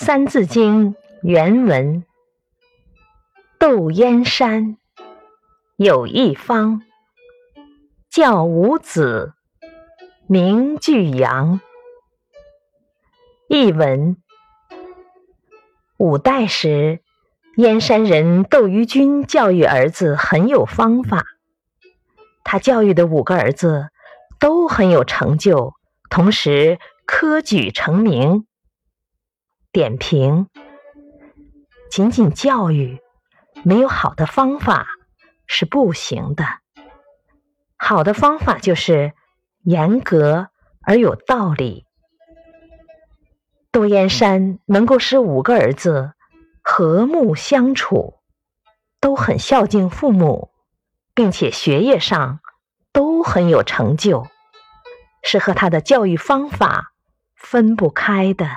《三字经》原文：窦燕山有一方，教五子，名俱扬。译文：五代时，燕山人窦于钧教育儿子很有方法，他教育的五个儿子都很有成就，同时科举成名。点评：仅仅教育没有好的方法是不行的。好的方法就是严格而有道理。窦燕山能够使五个儿子和睦相处，都很孝敬父母，并且学业上都很有成就，是和他的教育方法分不开的。